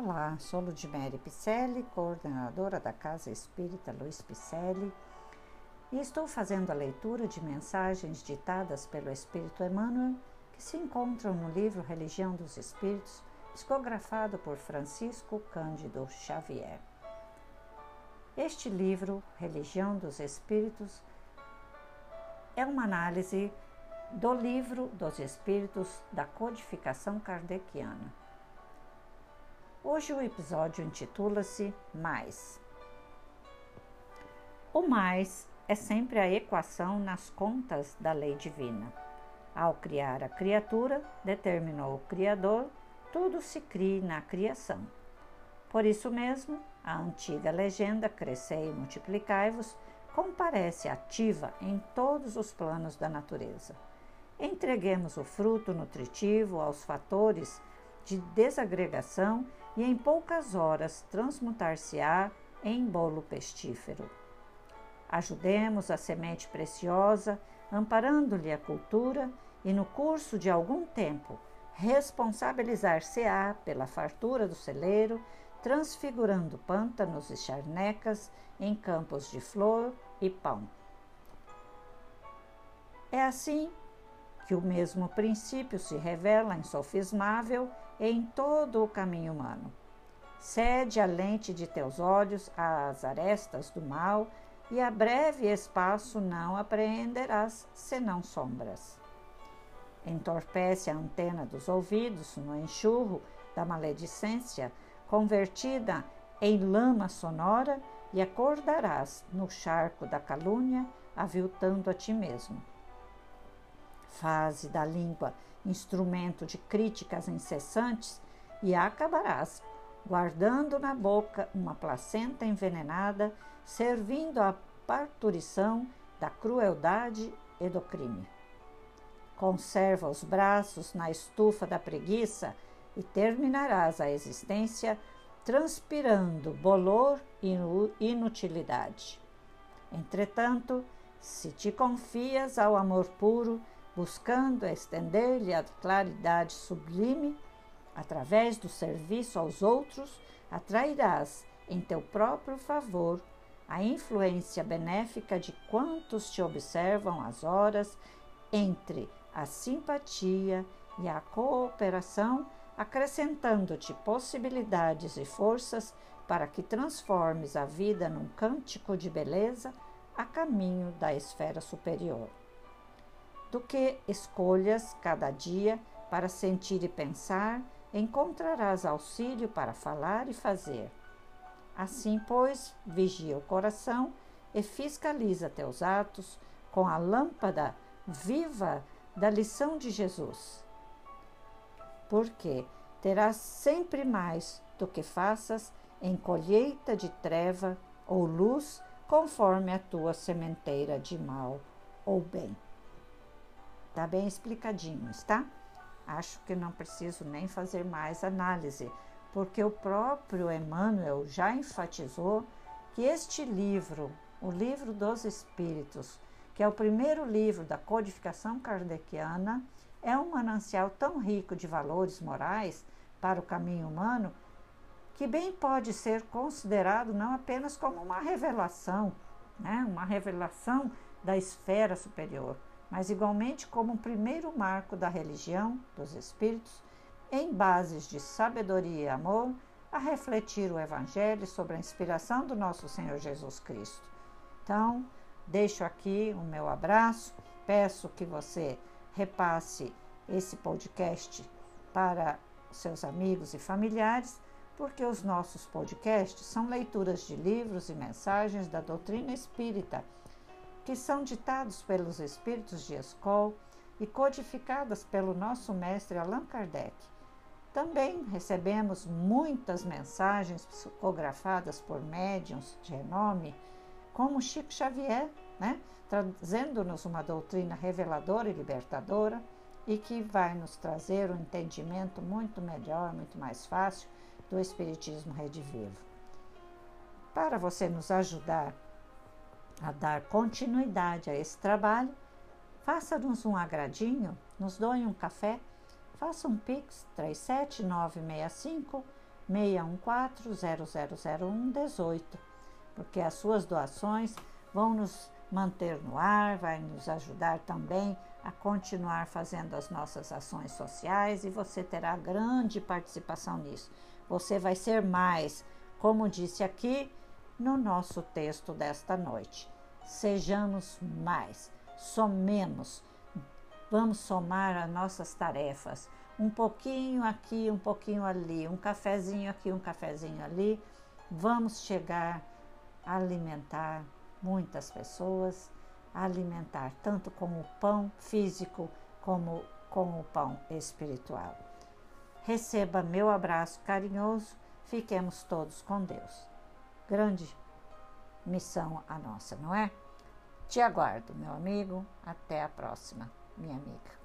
Olá, sou Ludmere Picelli, coordenadora da Casa Espírita Luiz Picelli, e estou fazendo a leitura de mensagens ditadas pelo Espírito Emmanuel que se encontram no livro Religião dos Espíritos, psicografado por Francisco Cândido Xavier. Este livro, Religião dos Espíritos, é uma análise do livro dos Espíritos da codificação kardeciana Hoje o episódio intitula-se Mais. O mais é sempre a equação nas contas da lei divina. Ao criar a criatura, determinou o Criador, tudo se cria na criação. Por isso mesmo, a antiga legenda Crescei e multiplicai-vos comparece ativa em todos os planos da natureza. Entreguemos o fruto nutritivo aos fatores de desagregação e em poucas horas transmutar-se-á em bolo pestífero. Ajudemos a semente preciosa, amparando-lhe a cultura, e no curso de algum tempo responsabilizar-se-á pela fartura do celeiro, transfigurando pântanos e charnecas em campos de flor e pão. É assim que o mesmo princípio se revela insofismável em todo o caminho humano. Cede a lente de teus olhos às arestas do mal, e a breve espaço não apreenderás senão sombras. Entorpece a antena dos ouvidos no enxurro da maledicência, convertida em lama sonora, e acordarás no charco da calúnia, aviltando a ti mesmo fase da língua instrumento de críticas incessantes e acabarás guardando na boca uma placenta envenenada, servindo à parturição da crueldade e do crime. Conserva os braços na estufa da preguiça e terminarás a existência transpirando bolor e inutilidade. Entretanto, se te confias ao amor puro, buscando estender-lhe a claridade sublime, através do serviço aos outros, atrairás em teu próprio favor a influência benéfica de quantos te observam as horas entre a simpatia e a cooperação, acrescentando-te possibilidades e forças para que transformes a vida num cântico de beleza a caminho da esfera superior do que escolhas cada dia para sentir e pensar, encontrarás auxílio para falar e fazer. Assim, pois, vigia o coração e fiscaliza teus atos com a lâmpada viva da lição de Jesus. Porque terás sempre mais do que faças em colheita de treva ou luz, conforme a tua sementeira de mal ou bem. Tá bem explicadinho, está? Acho que não preciso nem fazer mais análise, porque o próprio Emmanuel já enfatizou que este livro, o Livro dos Espíritos, que é o primeiro livro da codificação kardeciana, é um manancial tão rico de valores morais para o caminho humano que bem pode ser considerado não apenas como uma revelação, né, uma revelação da esfera superior, mas igualmente como um primeiro marco da religião dos espíritos, em bases de sabedoria e amor, a refletir o Evangelho sobre a inspiração do nosso Senhor Jesus Cristo. Então, deixo aqui o meu abraço, peço que você repasse esse podcast para seus amigos e familiares, porque os nossos podcasts são leituras de livros e mensagens da doutrina espírita que são ditados pelos espíritos de escola e codificadas pelo nosso mestre Allan Kardec. Também recebemos muitas mensagens psicografadas por médiums de renome, como Chico Xavier, né? trazendo-nos uma doutrina reveladora e libertadora e que vai nos trazer um entendimento muito melhor, muito mais fácil do Espiritismo Rede Vivo. Para você nos ajudar a dar continuidade a esse trabalho, faça-nos um agradinho, nos doe um café, faça um pix 37965 614-0001-18, porque as suas doações vão nos manter no ar, vai nos ajudar também a continuar fazendo as nossas ações sociais e você terá grande participação nisso. Você vai ser mais, como disse aqui no nosso texto desta noite. Sejamos mais, somemos, vamos somar as nossas tarefas. Um pouquinho aqui, um pouquinho ali, um cafezinho aqui, um cafezinho ali. Vamos chegar a alimentar muitas pessoas, alimentar tanto com o pão físico como com o pão espiritual. Receba meu abraço carinhoso, fiquemos todos com Deus. Grande missão a nossa, não é? Te aguardo, meu amigo. Até a próxima, minha amiga.